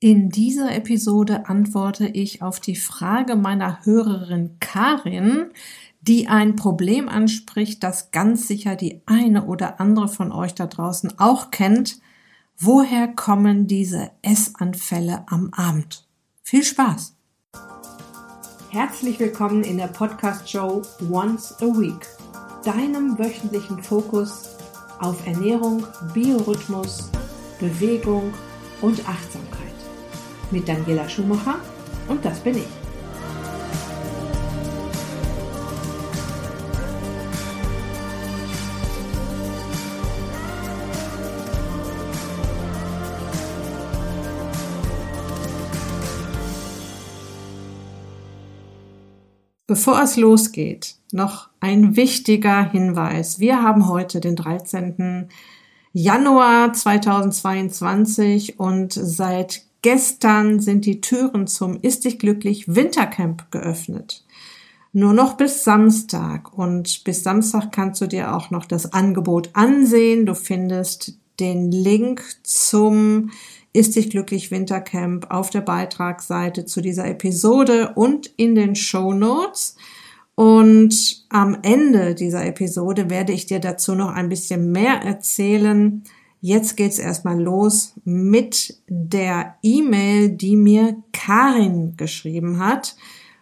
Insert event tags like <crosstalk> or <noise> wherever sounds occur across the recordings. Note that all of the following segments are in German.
In dieser Episode antworte ich auf die Frage meiner Hörerin Karin, die ein Problem anspricht, das ganz sicher die eine oder andere von euch da draußen auch kennt. Woher kommen diese Essanfälle am Abend? Viel Spaß! Herzlich willkommen in der Podcast-Show Once a Week, deinem wöchentlichen Fokus auf Ernährung, Biorhythmus, Bewegung und Achtsamkeit mit Daniela Schumacher und das bin ich. Bevor es losgeht, noch ein wichtiger Hinweis. Wir haben heute den 13. Januar 2022 und seit Gestern sind die Türen zum Ist dich glücklich Wintercamp geöffnet. Nur noch bis Samstag und bis Samstag kannst du dir auch noch das Angebot ansehen. Du findest den Link zum Ist dich glücklich Wintercamp auf der Beitragsseite zu dieser Episode und in den Show Notes. Und am Ende dieser Episode werde ich dir dazu noch ein bisschen mehr erzählen, Jetzt geht's erstmal los mit der E-Mail, die mir Karin geschrieben hat.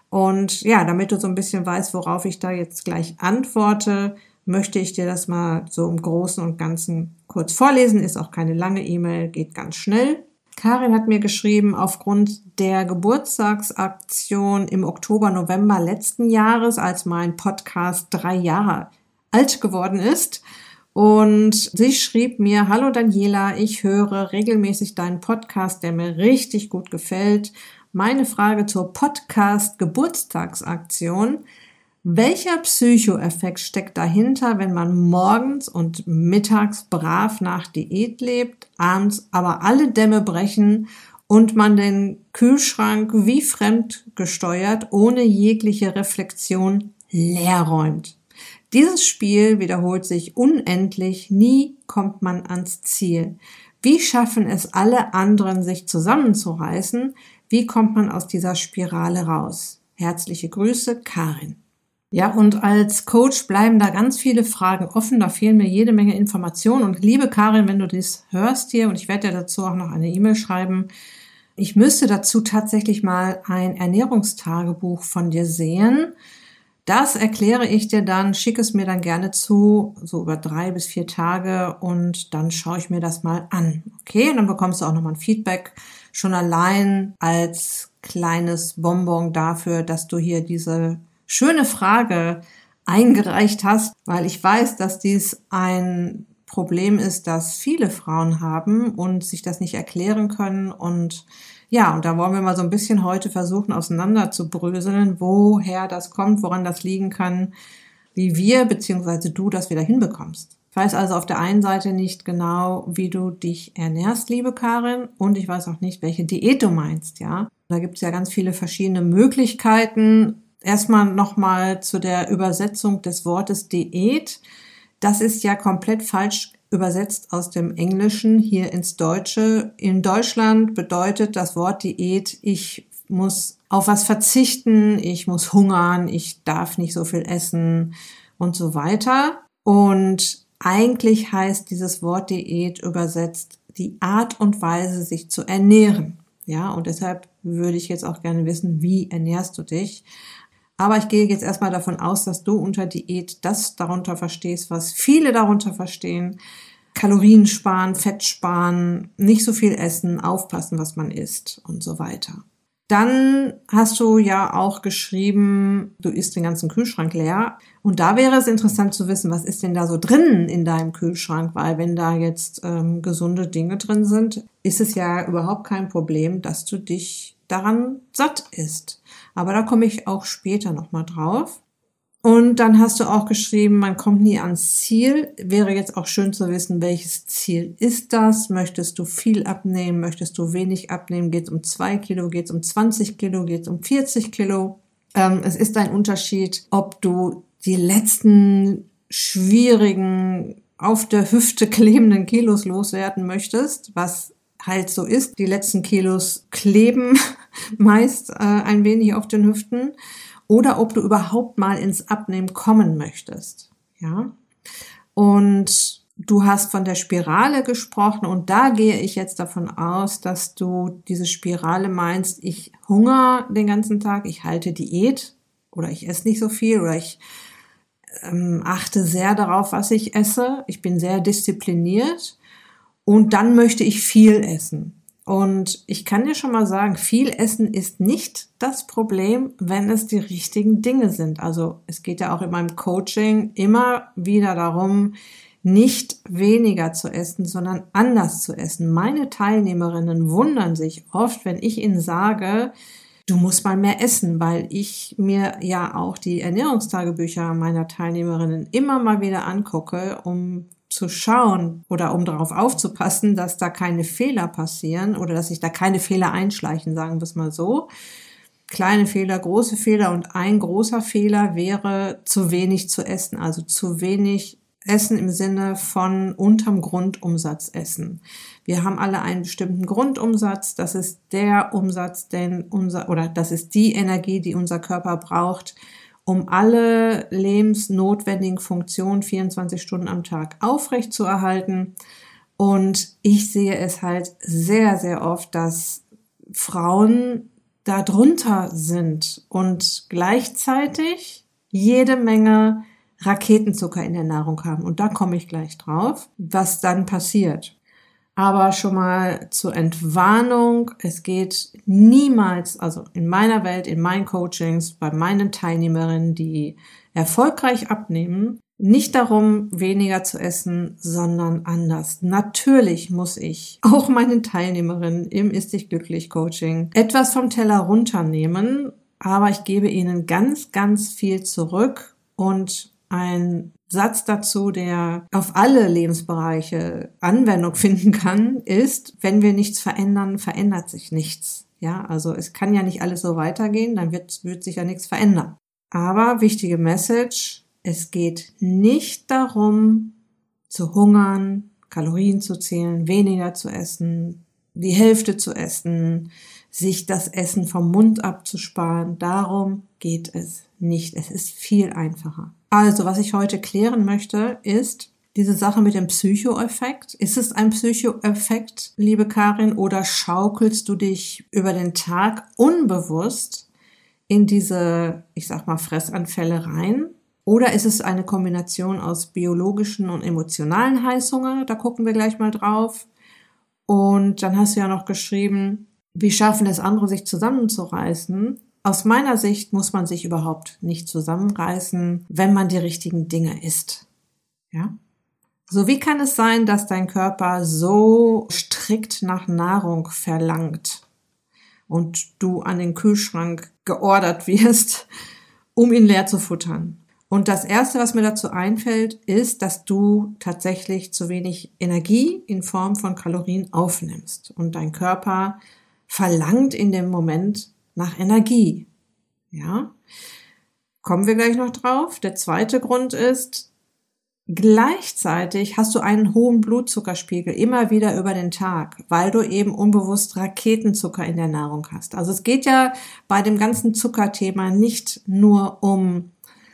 Und ja, damit du so ein bisschen weißt, worauf ich da jetzt gleich antworte, möchte ich dir das mal so im Großen und Ganzen kurz vorlesen. Ist auch keine lange E-Mail, geht ganz schnell. Karin hat mir geschrieben, aufgrund der Geburtstagsaktion im Oktober, November letzten Jahres, als mein Podcast drei Jahre alt geworden ist, und sie schrieb mir, hallo Daniela, ich höre regelmäßig deinen Podcast, der mir richtig gut gefällt. Meine Frage zur Podcast Geburtstagsaktion. Welcher Psychoeffekt steckt dahinter, wenn man morgens und mittags brav nach Diät lebt, abends aber alle Dämme brechen und man den Kühlschrank wie fremd gesteuert, ohne jegliche Reflexion leer räumt? Dieses Spiel wiederholt sich unendlich, nie kommt man ans Ziel. Wie schaffen es alle anderen, sich zusammenzureißen? Wie kommt man aus dieser Spirale raus? Herzliche Grüße, Karin. Ja, und als Coach bleiben da ganz viele Fragen offen. Da fehlen mir jede Menge Informationen. Und liebe Karin, wenn du dies hörst hier, und ich werde dir dazu auch noch eine E-Mail schreiben, ich müsste dazu tatsächlich mal ein Ernährungstagebuch von dir sehen. Das erkläre ich dir dann, schicke es mir dann gerne zu, so über drei bis vier Tage. Und dann schaue ich mir das mal an. Okay, und dann bekommst du auch nochmal ein Feedback. Schon allein als kleines Bonbon dafür, dass du hier diese schöne Frage eingereicht hast, weil ich weiß, dass dies ein Problem ist, das viele Frauen haben und sich das nicht erklären können und ja, und da wollen wir mal so ein bisschen heute versuchen, auseinander zu bröseln, woher das kommt, woran das liegen kann, wie wir bzw. du das wieder hinbekommst. Ich weiß also auf der einen Seite nicht genau, wie du dich ernährst, liebe Karin, und ich weiß auch nicht, welche Diät du meinst, ja. Da gibt es ja ganz viele verschiedene Möglichkeiten. Erstmal nochmal zu der Übersetzung des Wortes Diät. Das ist ja komplett falsch übersetzt aus dem Englischen hier ins Deutsche. In Deutschland bedeutet das Wort Diät, ich muss auf was verzichten, ich muss hungern, ich darf nicht so viel essen und so weiter. Und eigentlich heißt dieses Wort Diät übersetzt die Art und Weise, sich zu ernähren. Ja, und deshalb würde ich jetzt auch gerne wissen, wie ernährst du dich? Aber ich gehe jetzt erstmal davon aus, dass du unter Diät das darunter verstehst, was viele darunter verstehen. Kalorien sparen, Fett sparen, nicht so viel essen, aufpassen, was man isst und so weiter. Dann hast du ja auch geschrieben, du isst den ganzen Kühlschrank leer. Und da wäre es interessant zu wissen, was ist denn da so drin in deinem Kühlschrank? Weil wenn da jetzt ähm, gesunde Dinge drin sind, ist es ja überhaupt kein Problem, dass du dich daran satt isst. Aber da komme ich auch später nochmal drauf. Und dann hast du auch geschrieben, man kommt nie ans Ziel. Wäre jetzt auch schön zu wissen, welches Ziel ist das? Möchtest du viel abnehmen? Möchtest du wenig abnehmen? Geht es um zwei Kilo? Geht es um 20 Kilo? Geht es um 40 Kilo? Ähm, es ist ein Unterschied, ob du die letzten schwierigen, auf der Hüfte <laughs> klebenden Kilos loswerden möchtest, was halt so ist. Die letzten Kilos kleben meist äh, ein wenig auf den Hüften oder ob du überhaupt mal ins Abnehmen kommen möchtest. Ja. Und du hast von der Spirale gesprochen und da gehe ich jetzt davon aus, dass du diese Spirale meinst, ich hunger den ganzen Tag, ich halte Diät oder ich esse nicht so viel oder ich ähm, achte sehr darauf, was ich esse. Ich bin sehr diszipliniert und dann möchte ich viel essen. Und ich kann dir schon mal sagen, viel Essen ist nicht das Problem, wenn es die richtigen Dinge sind. Also es geht ja auch in meinem Coaching immer wieder darum, nicht weniger zu essen, sondern anders zu essen. Meine Teilnehmerinnen wundern sich oft, wenn ich ihnen sage, du musst mal mehr essen, weil ich mir ja auch die Ernährungstagebücher meiner Teilnehmerinnen immer mal wieder angucke, um zu schauen oder um darauf aufzupassen, dass da keine Fehler passieren oder dass sich da keine Fehler einschleichen, sagen wir es mal so. Kleine Fehler, große Fehler und ein großer Fehler wäre zu wenig zu essen, also zu wenig Essen im Sinne von unterm Grundumsatz essen. Wir haben alle einen bestimmten Grundumsatz. Das ist der Umsatz, den unser, oder das ist die Energie, die unser Körper braucht, um alle lebensnotwendigen Funktionen 24 Stunden am Tag aufrecht zu erhalten. Und ich sehe es halt sehr, sehr oft, dass Frauen da drunter sind und gleichzeitig jede Menge Raketenzucker in der Nahrung haben. Und da komme ich gleich drauf, was dann passiert. Aber schon mal zur Entwarnung, es geht niemals, also in meiner Welt, in meinen Coachings, bei meinen Teilnehmerinnen, die erfolgreich abnehmen, nicht darum, weniger zu essen, sondern anders. Natürlich muss ich auch meinen Teilnehmerinnen im Ist dich glücklich Coaching etwas vom Teller runternehmen, aber ich gebe ihnen ganz, ganz viel zurück und ein Satz dazu, der auf alle Lebensbereiche Anwendung <laughs> finden kann, ist, wenn wir nichts verändern, verändert sich nichts. Ja, also es kann ja nicht alles so weitergehen, dann wird, wird sich ja nichts verändern. Aber wichtige Message, es geht nicht darum, zu hungern, Kalorien zu zählen, weniger zu essen, die Hälfte zu essen, sich das Essen vom Mund abzusparen. Darum geht es nicht. Es ist viel einfacher. Also, was ich heute klären möchte, ist diese Sache mit dem Psychoeffekt. Ist es ein Psychoeffekt, liebe Karin, oder schaukelst du dich über den Tag unbewusst in diese, ich sag mal, Fressanfälle rein? Oder ist es eine Kombination aus biologischen und emotionalen Heißhunger? Da gucken wir gleich mal drauf. Und dann hast du ja noch geschrieben, wie schaffen es andere, sich zusammenzureißen? Aus meiner Sicht muss man sich überhaupt nicht zusammenreißen, wenn man die richtigen Dinge isst. Ja? So wie kann es sein, dass dein Körper so strikt nach Nahrung verlangt und du an den Kühlschrank geordert wirst, um ihn leer zu futtern? Und das erste, was mir dazu einfällt, ist, dass du tatsächlich zu wenig Energie in Form von Kalorien aufnimmst und dein Körper verlangt in dem Moment nach Energie. Ja. Kommen wir gleich noch drauf. Der zweite Grund ist, gleichzeitig hast du einen hohen Blutzuckerspiegel immer wieder über den Tag, weil du eben unbewusst Raketenzucker in der Nahrung hast. Also es geht ja bei dem ganzen Zuckerthema nicht nur um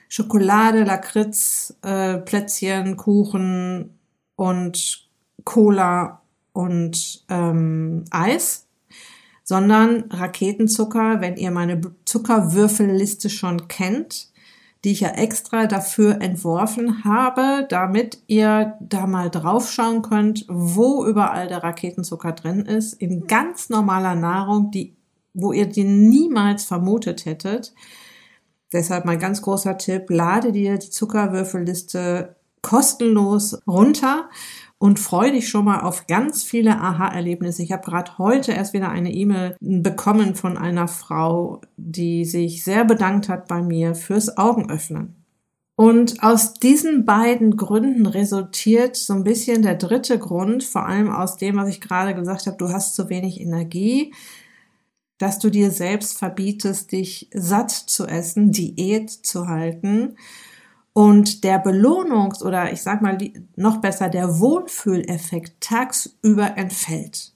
Schokolade, Lakritz, äh, Plätzchen, Kuchen und Cola und ähm, Eis, sondern Raketenzucker, wenn ihr meine Zuckerwürfelliste schon kennt, die ich ja extra dafür entworfen habe, damit ihr da mal draufschauen könnt, wo überall der Raketenzucker drin ist, in ganz normaler Nahrung, die, wo ihr die niemals vermutet hättet. Deshalb mein ganz großer Tipp, lade dir die Zuckerwürfelliste kostenlos runter und freue dich schon mal auf ganz viele Aha-Erlebnisse. Ich habe gerade heute erst wieder eine E-Mail bekommen von einer Frau, die sich sehr bedankt hat bei mir fürs Augenöffnen. Und aus diesen beiden Gründen resultiert so ein bisschen der dritte Grund, vor allem aus dem, was ich gerade gesagt habe, du hast zu wenig Energie, dass du dir selbst verbietest, dich satt zu essen, Diät zu halten und der Belohnungs- oder ich sag mal noch besser, der Wohlfühleffekt tagsüber entfällt.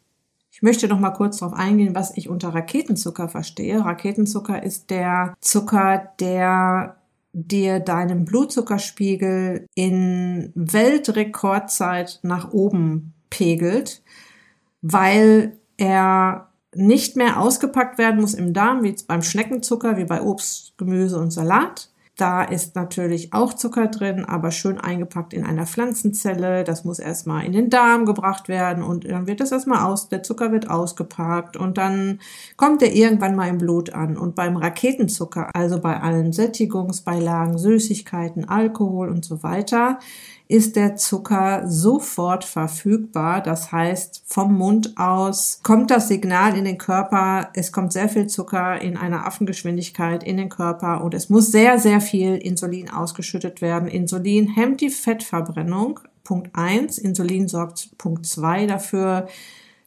Ich möchte noch mal kurz darauf eingehen, was ich unter Raketenzucker verstehe. Raketenzucker ist der Zucker, der dir deinen Blutzuckerspiegel in Weltrekordzeit nach oben pegelt, weil er nicht mehr ausgepackt werden muss im Darm, wie beim Schneckenzucker, wie bei Obst, Gemüse und Salat, da ist natürlich auch Zucker drin, aber schön eingepackt in einer Pflanzenzelle. Das muss erstmal in den Darm gebracht werden und dann wird das erstmal aus, der Zucker wird ausgepackt und dann kommt er irgendwann mal im Blut an. Und beim Raketenzucker, also bei allen Sättigungsbeilagen, Süßigkeiten, Alkohol und so weiter, ist der Zucker sofort verfügbar. Das heißt, vom Mund aus kommt das Signal in den Körper, es kommt sehr viel Zucker in einer Affengeschwindigkeit in den Körper und es muss sehr, sehr viel Insulin ausgeschüttet werden. Insulin hemmt die Fettverbrennung. Punkt eins. Insulin sorgt Punkt zwei dafür,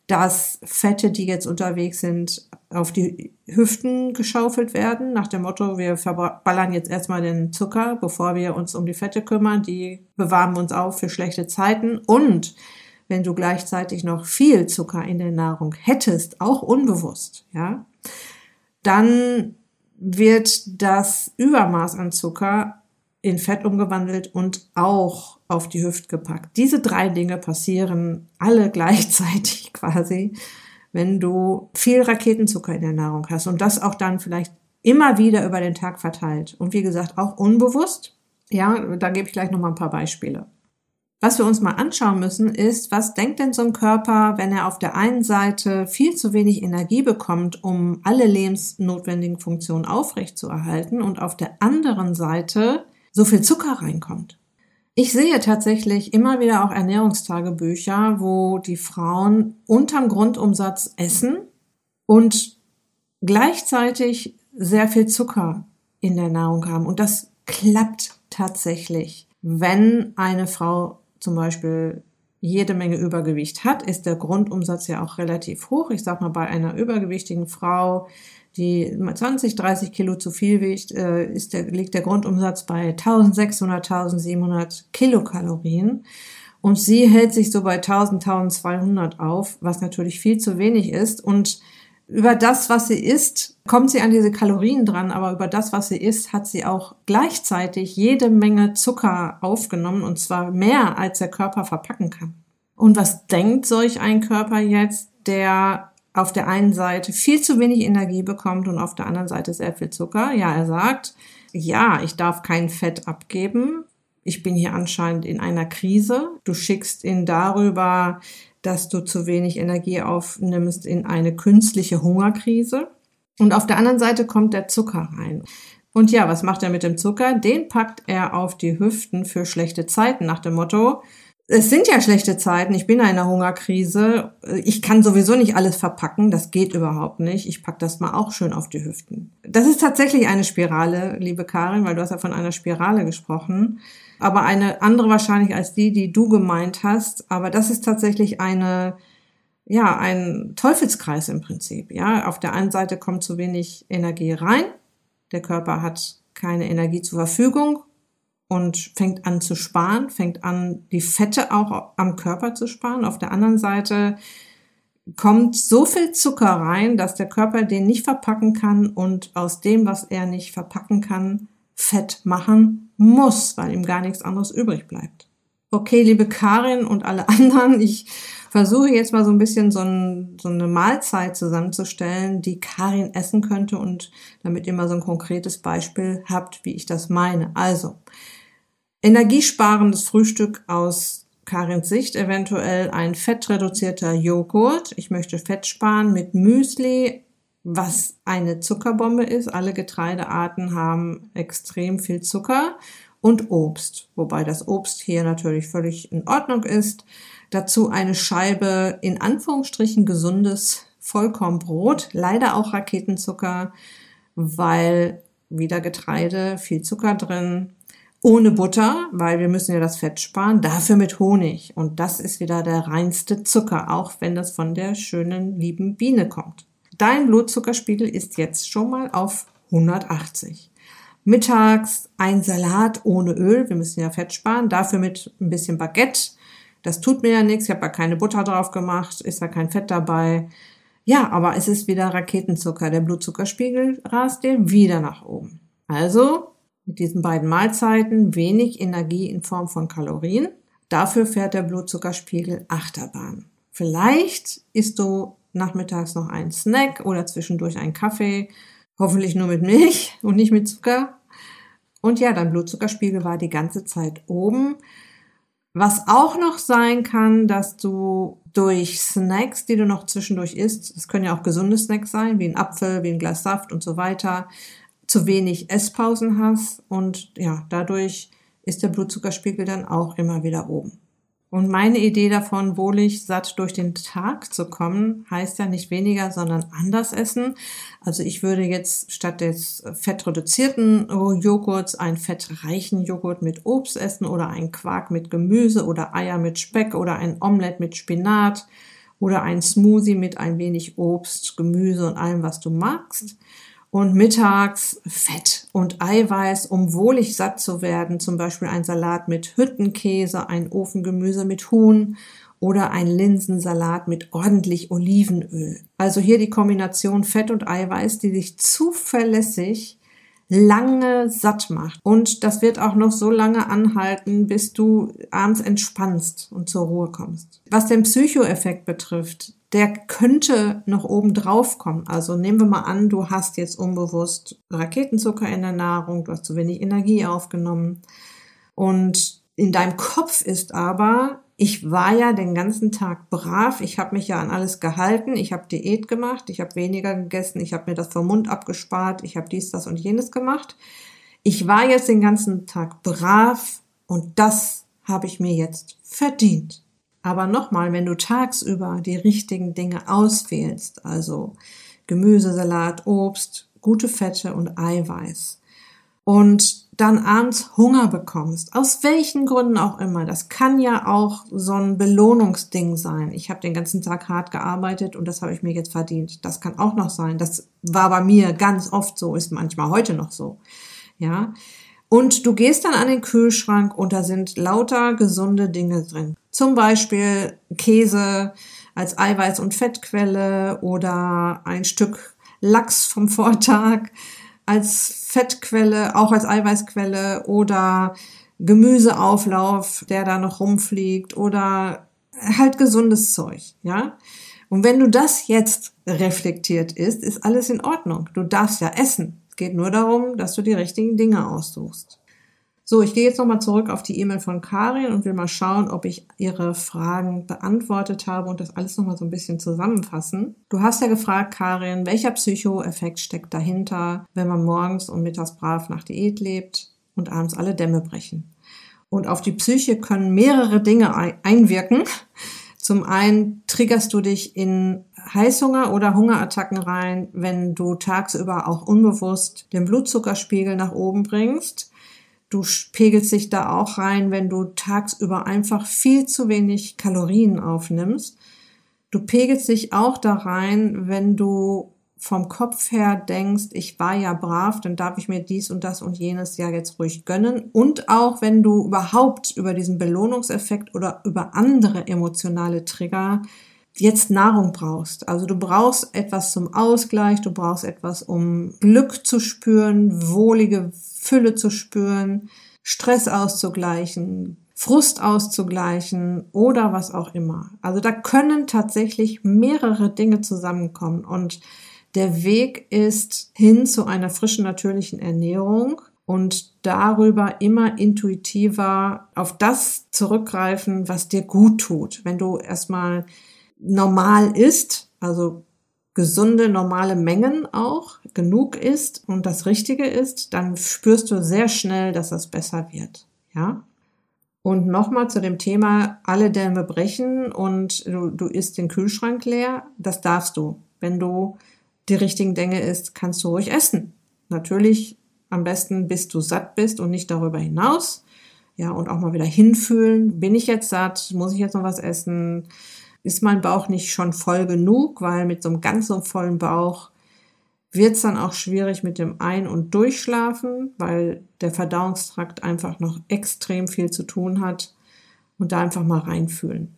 dass Fette, die jetzt unterwegs sind, auf die Hüften geschaufelt werden, nach dem Motto, wir verballern jetzt erstmal den Zucker, bevor wir uns um die Fette kümmern, die bewahren uns auf für schlechte Zeiten. Und wenn du gleichzeitig noch viel Zucker in der Nahrung hättest, auch unbewusst, ja, dann wird das Übermaß an Zucker in Fett umgewandelt und auch auf die Hüft gepackt. Diese drei Dinge passieren alle gleichzeitig <laughs> quasi, wenn du viel Raketenzucker in der Nahrung hast und das auch dann vielleicht immer wieder über den Tag verteilt und wie gesagt auch unbewusst. Ja, da gebe ich gleich noch mal ein paar Beispiele. Was wir uns mal anschauen müssen, ist, was denkt denn so ein Körper, wenn er auf der einen Seite viel zu wenig Energie bekommt, um alle lebensnotwendigen Funktionen aufrechtzuerhalten und auf der anderen Seite so viel Zucker reinkommt. Ich sehe tatsächlich immer wieder auch Ernährungstagebücher, wo die Frauen unterm Grundumsatz essen und gleichzeitig sehr viel Zucker in der Nahrung haben. Und das klappt tatsächlich. Wenn eine Frau zum Beispiel jede Menge Übergewicht hat, ist der Grundumsatz ja auch relativ hoch. Ich sag mal, bei einer übergewichtigen Frau die 20, 30 Kilo zu viel wiegt, äh, ist der, liegt der Grundumsatz bei 1600, 1700 Kilokalorien. Und sie hält sich so bei 1000, 1200 auf, was natürlich viel zu wenig ist. Und über das, was sie isst, kommt sie an diese Kalorien dran, aber über das, was sie isst, hat sie auch gleichzeitig jede Menge Zucker aufgenommen und zwar mehr, als der Körper verpacken kann. Und was denkt solch ein Körper jetzt, der auf der einen Seite viel zu wenig Energie bekommt und auf der anderen Seite sehr viel Zucker. Ja, er sagt, ja, ich darf kein Fett abgeben. Ich bin hier anscheinend in einer Krise. Du schickst ihn darüber, dass du zu wenig Energie aufnimmst, in eine künstliche Hungerkrise. Und auf der anderen Seite kommt der Zucker rein. Und ja, was macht er mit dem Zucker? Den packt er auf die Hüften für schlechte Zeiten nach dem Motto, es sind ja schlechte Zeiten, ich bin in einer Hungerkrise, ich kann sowieso nicht alles verpacken, das geht überhaupt nicht. Ich pack das mal auch schön auf die Hüften. Das ist tatsächlich eine Spirale, liebe Karin, weil du hast ja von einer Spirale gesprochen, aber eine andere wahrscheinlich als die, die du gemeint hast, aber das ist tatsächlich eine ja, ein Teufelskreis im Prinzip, ja. Auf der einen Seite kommt zu wenig Energie rein, der Körper hat keine Energie zur Verfügung und fängt an zu sparen, fängt an, die Fette auch am Körper zu sparen. Auf der anderen Seite kommt so viel Zucker rein, dass der Körper den nicht verpacken kann und aus dem, was er nicht verpacken kann, Fett machen muss, weil ihm gar nichts anderes übrig bleibt. Okay, liebe Karin und alle anderen, ich versuche jetzt mal so ein bisschen so, ein, so eine Mahlzeit zusammenzustellen, die Karin essen könnte und damit ihr mal so ein konkretes Beispiel habt, wie ich das meine. Also, Energiesparendes Frühstück aus Karins Sicht eventuell ein fettreduzierter Joghurt. Ich möchte Fett sparen mit Müsli, was eine Zuckerbombe ist. Alle Getreidearten haben extrem viel Zucker und Obst, wobei das Obst hier natürlich völlig in Ordnung ist. Dazu eine Scheibe in Anführungsstrichen gesundes Vollkornbrot, leider auch Raketenzucker, weil wieder Getreide, viel Zucker drin, ohne Butter, weil wir müssen ja das Fett sparen, dafür mit Honig. Und das ist wieder der reinste Zucker, auch wenn das von der schönen, lieben Biene kommt. Dein Blutzuckerspiegel ist jetzt schon mal auf 180. Mittags ein Salat ohne Öl, wir müssen ja Fett sparen, dafür mit ein bisschen Baguette, das tut mir ja nichts, ich habe ja keine Butter drauf gemacht, ist ja kein Fett dabei. Ja, aber es ist wieder Raketenzucker. Der Blutzuckerspiegel rast dir wieder nach oben. Also mit diesen beiden Mahlzeiten wenig Energie in Form von Kalorien. Dafür fährt der Blutzuckerspiegel Achterbahn. Vielleicht isst du nachmittags noch einen Snack oder zwischendurch einen Kaffee, hoffentlich nur mit Milch <laughs> und nicht mit Zucker. Und ja, dein Blutzuckerspiegel war die ganze Zeit oben. Was auch noch sein kann, dass du durch Snacks, die du noch zwischendurch isst, das können ja auch gesunde Snacks sein, wie ein Apfel, wie ein Glas Saft und so weiter, zu wenig Esspausen hast und ja, dadurch ist der Blutzuckerspiegel dann auch immer wieder oben. Und meine Idee davon, wohlig satt durch den Tag zu kommen, heißt ja nicht weniger, sondern anders essen. Also ich würde jetzt statt des fettreduzierten Joghurts einen fettreichen Joghurt mit Obst essen oder einen Quark mit Gemüse oder Eier mit Speck oder ein Omelett mit Spinat oder ein Smoothie mit ein wenig Obst, Gemüse und allem, was du magst und mittags Fett und Eiweiß, um wohlig satt zu werden, zum Beispiel ein Salat mit Hüttenkäse, ein Ofengemüse mit Huhn oder ein Linsensalat mit ordentlich Olivenöl. Also hier die Kombination Fett und Eiweiß, die sich zuverlässig lange satt macht. Und das wird auch noch so lange anhalten, bis du abends entspannst und zur Ruhe kommst. Was den Psychoeffekt betrifft, der könnte noch oben drauf kommen. Also nehmen wir mal an, du hast jetzt unbewusst Raketenzucker in der Nahrung, du hast zu wenig Energie aufgenommen und in deinem Kopf ist aber, ich war ja den ganzen Tag brav, ich habe mich ja an alles gehalten, ich habe Diät gemacht, ich habe weniger gegessen, ich habe mir das vom Mund abgespart, ich habe dies, das und jenes gemacht. Ich war jetzt den ganzen Tag brav und das habe ich mir jetzt verdient. Aber nochmal, wenn du tagsüber die richtigen Dinge auswählst, also Gemüsesalat, Obst, gute Fette und Eiweiß und dann abends Hunger bekommst, aus welchen Gründen auch immer, das kann ja auch so ein Belohnungsding sein. Ich habe den ganzen Tag hart gearbeitet und das habe ich mir jetzt verdient. Das kann auch noch sein. Das war bei mir ganz oft so, ist manchmal heute noch so. Ja. Und du gehst dann an den Kühlschrank und da sind lauter gesunde Dinge drin. Zum Beispiel Käse als Eiweiß- und Fettquelle oder ein Stück Lachs vom Vortag als Fettquelle, auch als Eiweißquelle oder Gemüseauflauf, der da noch rumfliegt oder halt gesundes Zeug, ja? Und wenn du das jetzt reflektiert isst, ist alles in Ordnung. Du darfst ja essen. Es geht nur darum, dass du die richtigen Dinge aussuchst. So, ich gehe jetzt nochmal zurück auf die E-Mail von Karin und will mal schauen, ob ich ihre Fragen beantwortet habe und das alles nochmal so ein bisschen zusammenfassen. Du hast ja gefragt, Karin, welcher Psychoeffekt steckt dahinter, wenn man morgens und mittags brav nach Diät lebt und abends alle Dämme brechen? Und auf die Psyche können mehrere Dinge einwirken. Zum einen triggerst du dich in Heißhunger oder Hungerattacken rein, wenn du tagsüber auch unbewusst den Blutzuckerspiegel nach oben bringst Du pegelst dich da auch rein, wenn du tagsüber einfach viel zu wenig Kalorien aufnimmst. Du pegelst dich auch da rein, wenn du vom Kopf her denkst, ich war ja brav, dann darf ich mir dies und das und jenes ja jetzt ruhig gönnen. Und auch wenn du überhaupt über diesen Belohnungseffekt oder über andere emotionale Trigger jetzt Nahrung brauchst. Also du brauchst etwas zum Ausgleich, du brauchst etwas, um Glück zu spüren, wohlige Fülle zu spüren, Stress auszugleichen, Frust auszugleichen oder was auch immer. Also da können tatsächlich mehrere Dinge zusammenkommen und der Weg ist hin zu einer frischen, natürlichen Ernährung und darüber immer intuitiver auf das zurückgreifen, was dir gut tut. Wenn du erstmal normal isst, also gesunde, normale Mengen auch, genug ist und das Richtige ist, dann spürst du sehr schnell, dass das besser wird. Ja? Und nochmal zu dem Thema, alle Dämme brechen und du, du isst den Kühlschrank leer, das darfst du. Wenn du die richtigen Dinge isst, kannst du ruhig essen. Natürlich am besten, bis du satt bist und nicht darüber hinaus. Ja, und auch mal wieder hinfühlen. Bin ich jetzt satt? Muss ich jetzt noch was essen? ist mein Bauch nicht schon voll genug, weil mit so einem ganz so vollen Bauch wird es dann auch schwierig mit dem Ein- und Durchschlafen, weil der Verdauungstrakt einfach noch extrem viel zu tun hat. und da einfach mal reinfühlen.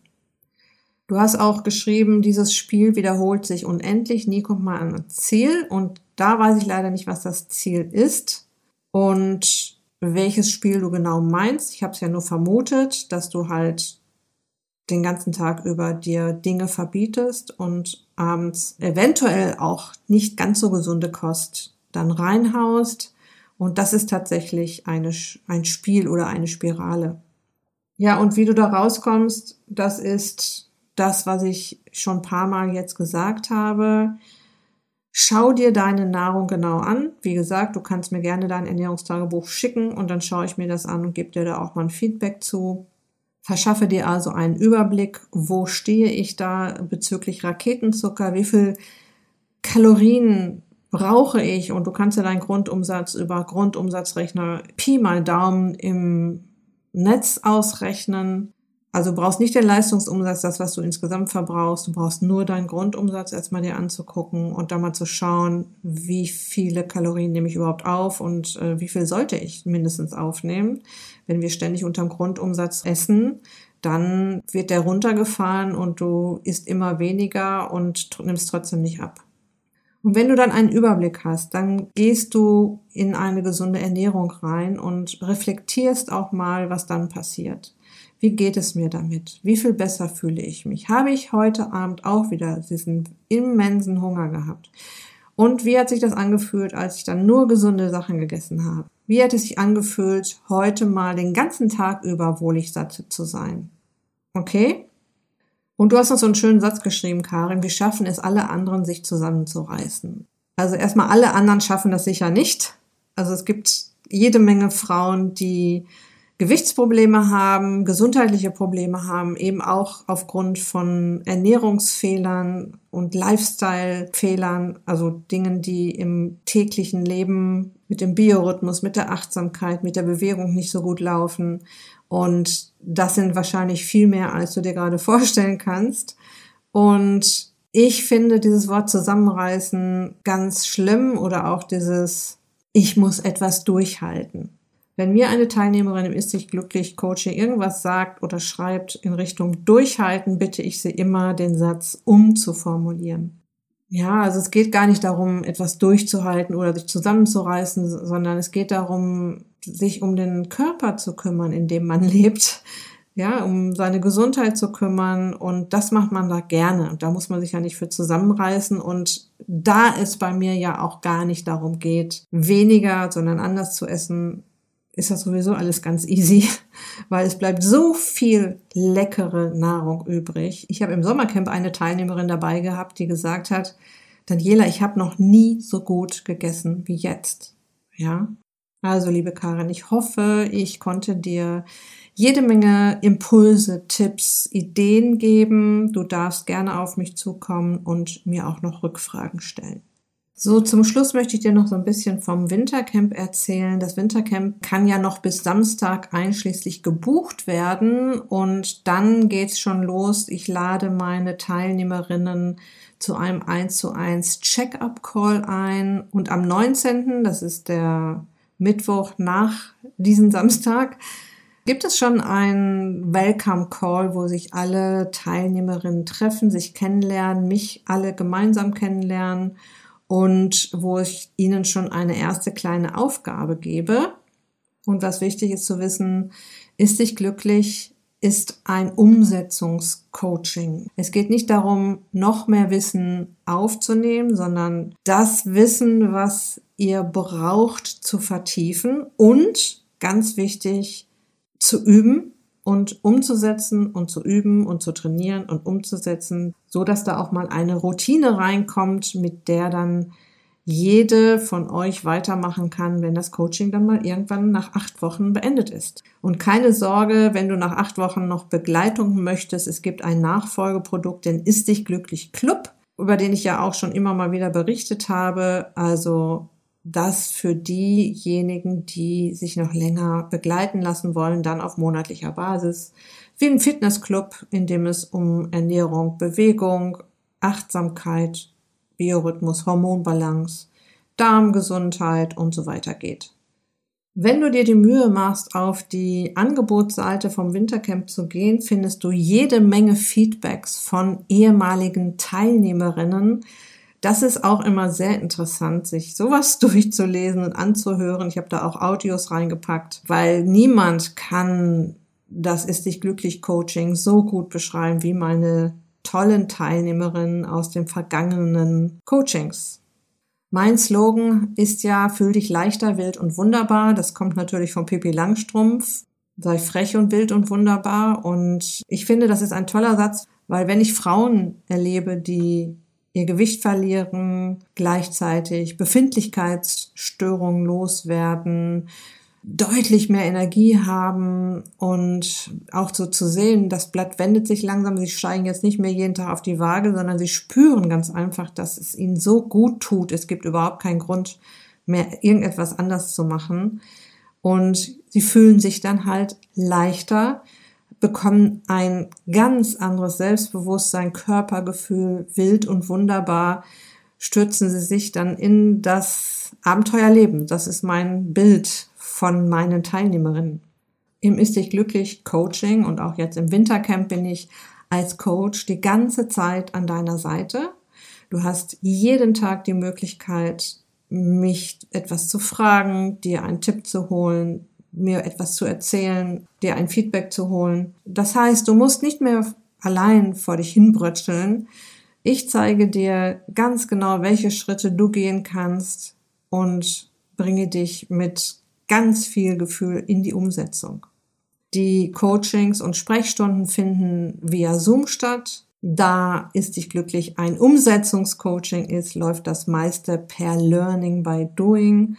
Du hast auch geschrieben, dieses Spiel wiederholt sich unendlich, nie kommt mal an ein Ziel und da weiß ich leider nicht, was das Ziel ist und welches Spiel du genau meinst. Ich habe es ja nur vermutet, dass du halt den ganzen Tag über dir Dinge verbietest und abends eventuell auch nicht ganz so gesunde Kost dann reinhaust. Und das ist tatsächlich eine, ein Spiel oder eine Spirale. Ja, und wie du da rauskommst, das ist das, was ich schon ein paar Mal jetzt gesagt habe. Schau dir deine Nahrung genau an. Wie gesagt, du kannst mir gerne dein Ernährungstagebuch schicken und dann schaue ich mir das an und gebe dir da auch mal ein Feedback zu. Verschaffe dir also einen Überblick, wo stehe ich da bezüglich Raketenzucker, wie viel Kalorien brauche ich und du kannst dir deinen Grundumsatz über Grundumsatzrechner Pi mal Daumen im Netz ausrechnen. Also brauchst nicht den Leistungsumsatz, das, was du insgesamt verbrauchst. Du brauchst nur deinen Grundumsatz erstmal dir anzugucken und da mal zu schauen, wie viele Kalorien nehme ich überhaupt auf und äh, wie viel sollte ich mindestens aufnehmen. Wenn wir ständig unterm Grundumsatz essen, dann wird der runtergefahren und du isst immer weniger und nimmst trotzdem nicht ab. Und wenn du dann einen Überblick hast, dann gehst du in eine gesunde Ernährung rein und reflektierst auch mal, was dann passiert. Wie geht es mir damit? Wie viel besser fühle ich mich? Habe ich heute Abend auch wieder diesen immensen Hunger gehabt? Und wie hat sich das angefühlt, als ich dann nur gesunde Sachen gegessen habe? Wie hat es sich angefühlt, heute mal den ganzen Tag über wohlig satt zu sein? Okay? Und du hast noch so einen schönen Satz geschrieben, Karin. Wir schaffen es, alle anderen sich zusammenzureißen. Also erstmal alle anderen schaffen das sicher nicht. Also es gibt jede Menge Frauen, die Gewichtsprobleme haben, gesundheitliche Probleme haben, eben auch aufgrund von Ernährungsfehlern und Lifestyle-Fehlern, also Dingen, die im täglichen Leben mit dem Biorhythmus, mit der Achtsamkeit, mit der Bewegung nicht so gut laufen. Und das sind wahrscheinlich viel mehr, als du dir gerade <laughs> vorstellen kannst. Und ich finde dieses Wort zusammenreißen ganz schlimm oder auch dieses ich muss etwas durchhalten. Wenn mir eine Teilnehmerin im Ist sich glücklich Coaching irgendwas sagt oder schreibt in Richtung durchhalten, bitte ich sie immer, den Satz umzuformulieren. Ja, also es geht gar nicht darum, etwas durchzuhalten oder sich zusammenzureißen, sondern es geht darum, sich um den Körper zu kümmern, in dem man <laughs> lebt, ja, um seine Gesundheit zu kümmern. Und das macht man da gerne. Und da muss man sich ja nicht für zusammenreißen. Und da es bei mir ja auch gar nicht darum geht, weniger, sondern anders zu essen, ist das sowieso alles ganz easy, <laughs> weil es bleibt so viel leckere Nahrung übrig. Ich habe im Sommercamp eine Teilnehmerin dabei gehabt, die gesagt hat, Daniela, ich habe noch nie so gut gegessen wie jetzt. Ja. Also, liebe Karin, ich hoffe, ich konnte dir jede Menge Impulse, Tipps, Ideen geben. Du darfst gerne auf mich zukommen und mir auch noch Rückfragen stellen. So, zum Schluss möchte ich dir noch so ein bisschen vom Wintercamp erzählen. Das Wintercamp kann ja noch bis Samstag einschließlich gebucht werden und dann geht's schon los. Ich lade meine Teilnehmerinnen zu einem 1 zu 1 Check-up-Call ein und am 19., das ist der Mittwoch nach diesem Samstag, gibt es schon einen Welcome Call, wo sich alle Teilnehmerinnen treffen, sich kennenlernen, mich alle gemeinsam kennenlernen und wo ich Ihnen schon eine erste kleine Aufgabe gebe. Und was wichtig ist zu wissen, ist sich glücklich, ist ein Umsetzungscoaching. Es geht nicht darum, noch mehr Wissen aufzunehmen, sondern das Wissen, was ihr braucht, zu vertiefen und ganz wichtig, zu üben und umzusetzen und zu üben und zu trainieren und umzusetzen, so dass da auch mal eine Routine reinkommt, mit der dann jede von euch weitermachen kann, wenn das Coaching dann mal irgendwann nach acht Wochen beendet ist. Und keine Sorge, wenn du nach acht Wochen noch Begleitung möchtest, es gibt ein Nachfolgeprodukt, den Ist dich glücklich Club, über den ich ja auch schon immer mal wieder berichtet habe. Also das für diejenigen, die sich noch länger begleiten lassen wollen, dann auf monatlicher Basis, wie ein Fitnessclub, in dem es um Ernährung, Bewegung, Achtsamkeit, Biorhythmus, Hormonbalance, Darmgesundheit und so weiter geht. Wenn du dir die Mühe machst, auf die Angebotsseite vom Wintercamp zu gehen, findest du jede Menge Feedbacks von ehemaligen Teilnehmerinnen. Das ist auch immer sehr interessant, sich sowas <laughs> durchzulesen und anzuhören. Ich habe da auch Audios reingepackt, weil niemand kann das ist dich glücklich Coaching so gut beschreiben wie meine tollen Teilnehmerinnen aus den vergangenen Coachings. Mein Slogan ist ja, fühl dich leichter, wild und wunderbar. Das kommt natürlich von Pippi Langstrumpf. Sei frech und wild und wunderbar. Und ich finde, das ist ein toller Satz, weil wenn ich Frauen erlebe, die ihr Gewicht verlieren, gleichzeitig Befindlichkeitsstörungen loswerden, deutlich mehr Energie haben und auch so zu sehen, das Blatt wendet sich langsam, sie steigen jetzt nicht mehr jeden Tag auf die Waage, sondern sie spüren ganz einfach, dass es ihnen so gut tut. Es gibt überhaupt keinen Grund mehr, irgendetwas anders zu machen. Und sie fühlen sich dann halt leichter, bekommen ein ganz anderes Selbstbewusstsein, Körpergefühl, wild und wunderbar, stürzen sie sich dann in das Abenteuerleben. Das ist mein Bild von meinen Teilnehmerinnen. Im Ist dich glücklich Coaching und auch jetzt im Wintercamp bin ich als Coach die ganze Zeit an deiner Seite. Du hast jeden Tag die Möglichkeit, mich etwas zu fragen, dir einen Tipp zu holen, mir etwas zu erzählen, dir ein Feedback zu holen. Das heißt, du musst nicht mehr allein vor dich hinbrötscheln. Ich zeige dir ganz genau, welche Schritte du gehen kannst und bringe dich mit ganz viel Gefühl in die Umsetzung. Die Coachings und Sprechstunden finden via Zoom statt. Da ist dich glücklich ein Umsetzungscoaching ist, läuft das meiste per Learning by Doing.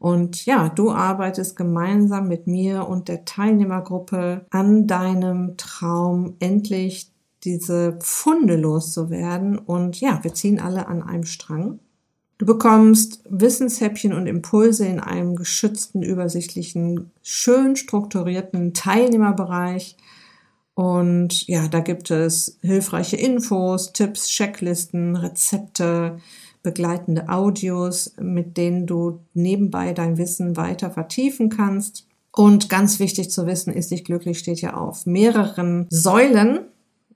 Und ja, du arbeitest gemeinsam mit mir und der Teilnehmergruppe an deinem Traum, endlich diese Pfunde loszuwerden. Und ja, wir ziehen alle an einem Strang. Du bekommst Wissenshäppchen und Impulse in einem geschützten, übersichtlichen, schön strukturierten Teilnehmerbereich. Und ja, da gibt es hilfreiche Infos, Tipps, Checklisten, Rezepte, begleitende Audios, mit denen du nebenbei dein Wissen weiter vertiefen kannst. Und ganz wichtig zu wissen ist, dich glücklich steht ja auf mehreren Säulen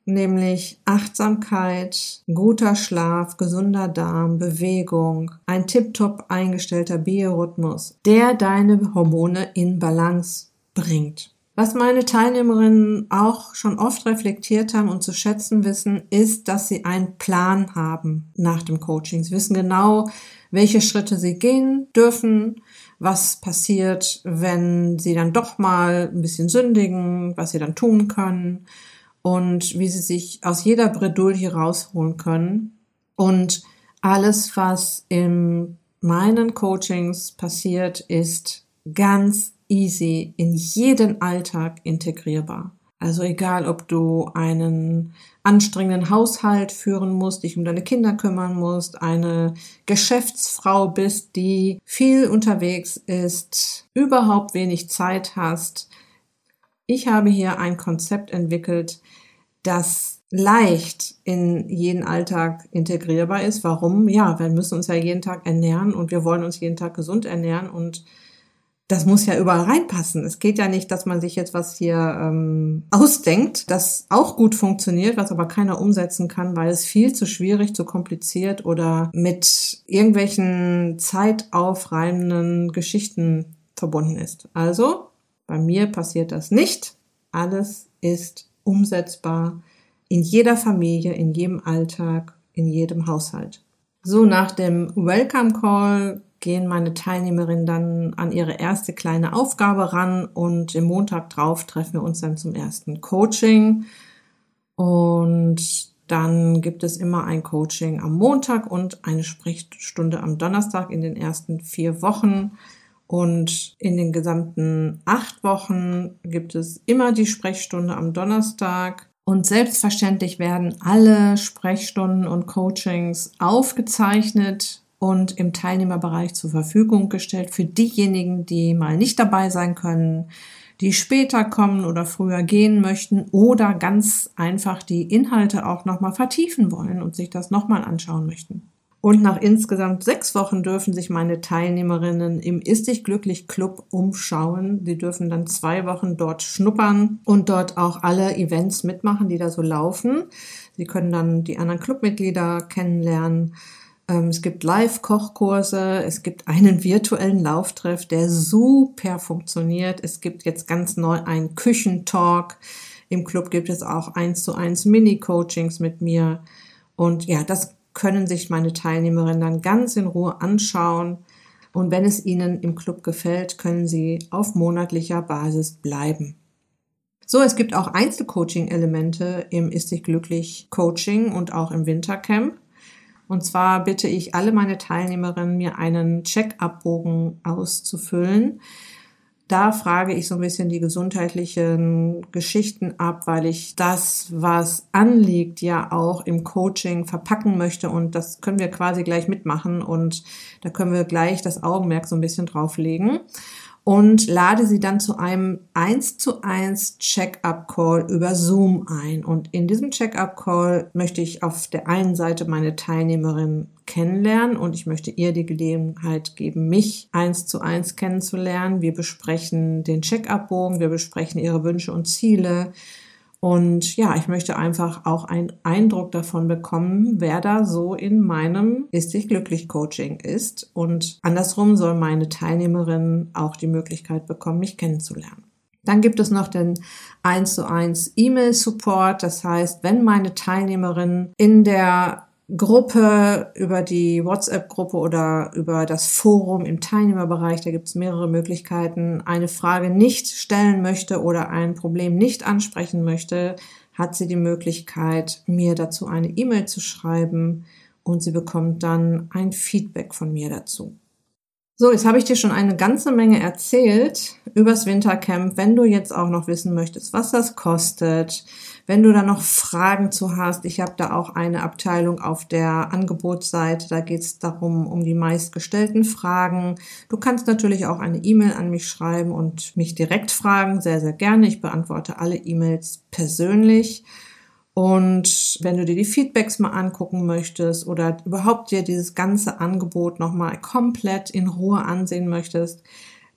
nämlich Achtsamkeit, guter Schlaf, gesunder Darm, Bewegung, ein tiptop eingestellter Biorhythmus, der deine Hormone in Balance bringt. Was meine Teilnehmerinnen auch schon oft reflektiert haben und zu schätzen wissen, ist, dass sie einen Plan haben nach dem Coaching. Sie wissen genau, welche Schritte sie gehen dürfen, was passiert, wenn sie dann doch mal ein bisschen sündigen, was sie dann tun können und wie sie sich aus jeder Bredouille rausholen können. Und alles, was in meinen Coachings passiert, ist ganz easy in jeden Alltag integrierbar. Also egal, ob du einen anstrengenden Haushalt führen musst, dich um deine Kinder kümmern musst, eine Geschäftsfrau bist, die viel unterwegs ist, überhaupt wenig Zeit hast, ich habe hier ein Konzept entwickelt, das leicht in jeden Alltag integrierbar ist. Warum? Ja, wir müssen uns ja jeden Tag ernähren und wir wollen uns jeden Tag gesund ernähren und das muss ja überall reinpassen. Es geht ja nicht, dass man sich jetzt was hier ähm, ausdenkt, das auch gut funktioniert, was aber keiner umsetzen kann, weil es viel zu schwierig, zu kompliziert oder mit irgendwelchen zeitaufreibenden Geschichten verbunden ist. Also bei mir passiert das nicht. Alles ist umsetzbar in jeder Familie, in jedem Alltag, in jedem Haushalt. So, nach dem Welcome Call gehen meine Teilnehmerinnen dann an ihre erste kleine Aufgabe ran und im Montag drauf treffen wir uns dann zum ersten Coaching. Und dann gibt es immer ein Coaching am Montag und eine Sprechstunde am Donnerstag in den ersten vier Wochen. Und in den gesamten acht Wochen gibt es immer die Sprechstunde am Donnerstag. Und selbstverständlich werden alle Sprechstunden und Coachings aufgezeichnet und im Teilnehmerbereich zur Verfügung gestellt für diejenigen, die mal nicht dabei sein können, die später kommen oder früher gehen möchten oder ganz einfach die Inhalte auch nochmal vertiefen wollen und sich das nochmal anschauen möchten. Und nach insgesamt sechs Wochen dürfen sich meine Teilnehmerinnen im Ist dich glücklich Club umschauen. Sie dürfen dann zwei Wochen dort schnuppern und dort auch alle Events mitmachen, die da so laufen. Sie können dann die anderen Clubmitglieder kennenlernen. Ähm, es gibt Live-Kochkurse, es gibt einen virtuellen Lauftreff, der super funktioniert. Es gibt jetzt ganz neu einen Küchentalk. Im Club gibt es auch eins zu eins Mini-Coachings mit mir. Und ja, das können sich meine Teilnehmerinnen dann ganz in Ruhe anschauen. Und wenn es ihnen im Club gefällt, können sie auf monatlicher Basis bleiben. So, es gibt auch Einzelcoaching-Elemente im Ist dich glücklich Coaching und auch im Wintercamp. Und zwar bitte ich alle meine Teilnehmerinnen, mir einen Check-up-Bogen auszufüllen, da frage ich so ein bisschen die gesundheitlichen Geschichten ab, weil ich das, was anliegt, ja auch im Coaching verpacken möchte und das können wir quasi gleich mitmachen und da können wir gleich das Augenmerk so ein bisschen drauflegen und lade sie dann zu einem 1 zu 1 Check-up-Call über Zoom ein. Und in diesem Check-up-Call möchte ich auf der einen Seite meine Teilnehmerin kennenlernen und ich möchte ihr die Gelegenheit geben, mich eins zu eins kennenzulernen. Wir besprechen den Check-up-Bogen, wir besprechen ihre Wünsche und Ziele. Und ja, ich möchte einfach auch einen Eindruck davon bekommen, wer da so in meinem Ist dich glücklich Coaching ist. Und andersrum soll meine Teilnehmerin auch die Möglichkeit bekommen, mich kennenzulernen. Dann gibt es noch den 1 zu 1 E-Mail Support. Das heißt, wenn meine Teilnehmerin in der Gruppe, über die WhatsApp-Gruppe oder über das Forum im Teilnehmerbereich, da gibt es mehrere Möglichkeiten, eine Frage nicht stellen möchte oder ein Problem nicht ansprechen möchte, hat sie die Möglichkeit, mir dazu eine E-Mail zu schreiben und sie bekommt dann ein Feedback von mir dazu. So, jetzt habe ich dir schon eine ganze Menge erzählt übers Wintercamp. Wenn du jetzt auch noch wissen möchtest, was das kostet, wenn du da noch Fragen zu hast, ich habe da auch eine Abteilung auf der Angebotsseite, da geht es darum, um die meistgestellten Fragen. Du kannst natürlich auch eine E-Mail an mich schreiben und mich direkt fragen, sehr, sehr gerne. Ich beantworte alle E-Mails persönlich. Und wenn du dir die Feedbacks mal angucken möchtest oder überhaupt dir dieses ganze Angebot nochmal komplett in Ruhe ansehen möchtest,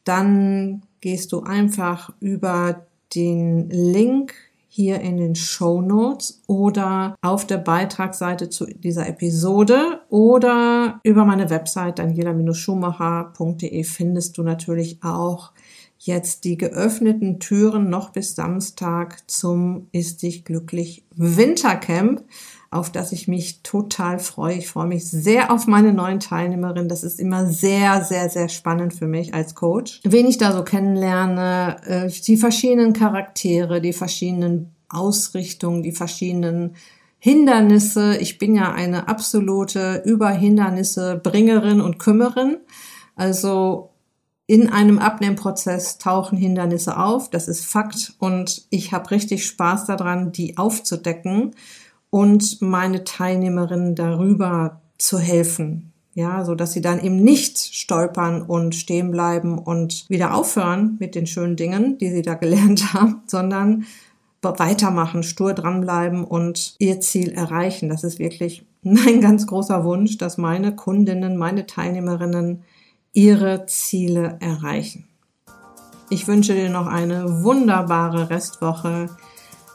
dann gehst du einfach über den Link hier in den Show Notes oder auf der Beitragsseite zu dieser Episode oder über meine Website daniela-schumacher.de findest du natürlich auch jetzt die geöffneten Türen noch bis Samstag zum Ist dich glücklich Wintercamp, auf das ich mich total freue. Ich freue mich sehr auf meine neuen Teilnehmerinnen. Das ist immer sehr, sehr, sehr spannend für mich als Coach. Wen ich da so kennenlerne, äh, die verschiedenen Charaktere, die verschiedenen Ausrichtungen, die verschiedenen Hindernisse. Ich bin ja eine absolute Überhindernisse Bringerin und Kümmerin. Also in einem Abnehmprozess tauchen Hindernisse auf, das ist Fakt und ich habe richtig Spaß daran, die aufzudecken und meine Teilnehmerinnen darüber zu helfen. Ja, so dass sie dann eben nicht stolpern und stehen bleiben und wieder aufhören mit den schönen Dingen, die sie da <laughs> gelernt haben, sondern weitermachen, stur dranbleiben und ihr Ziel erreichen. Das ist wirklich <laughs> mein ganz großer Wunsch, dass meine Kundinnen, meine Teilnehmerinnen ihre Ziele erreichen. Ich wünsche dir noch eine wunderbare Restwoche.